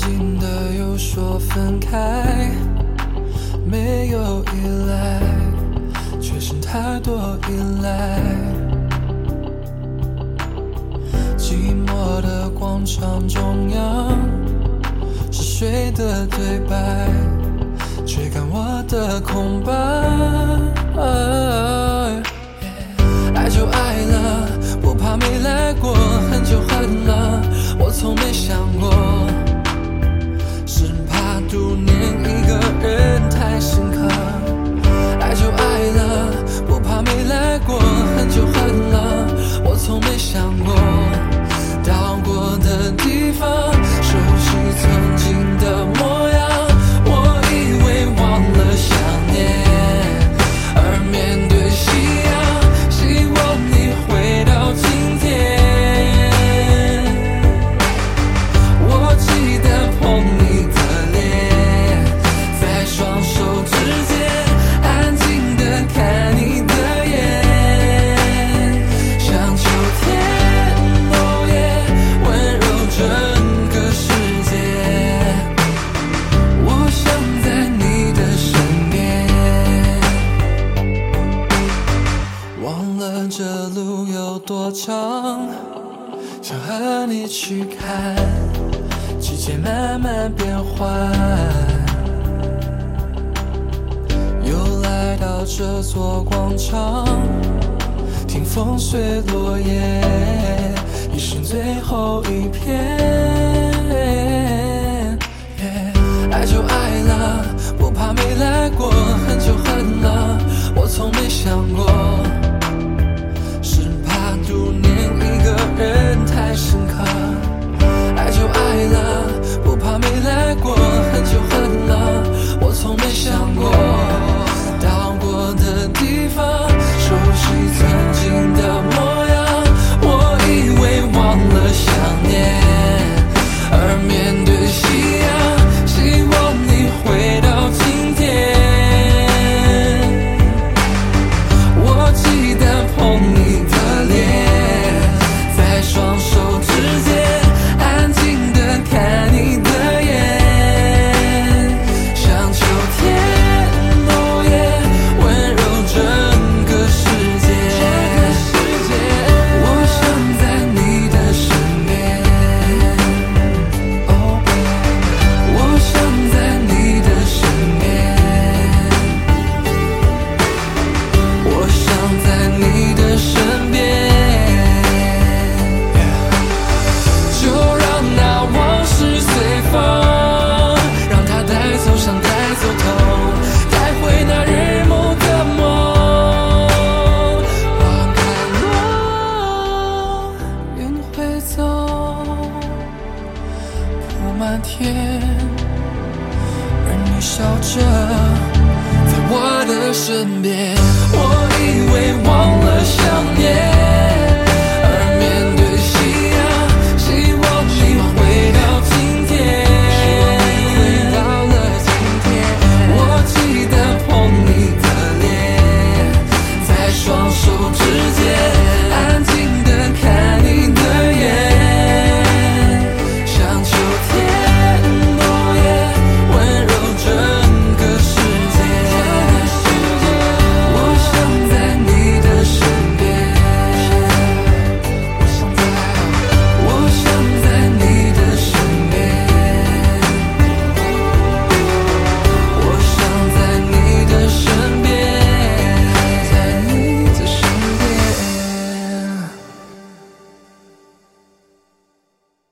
静的又说分开，没有依赖，却剩太多依赖。寂寞的广场中央，是谁的对白，追赶我的空白。爱就爱了，不怕没来过，恨就恨了，我从没想过，怕读忘了这路有多长，想和你去看。季节慢慢变换，又来到这座广场，听风随落叶，一生最后一片。爱就爱了，不怕没来过，恨就恨了，我从没想过。permission 笑着在我的身边我以为忘了想念。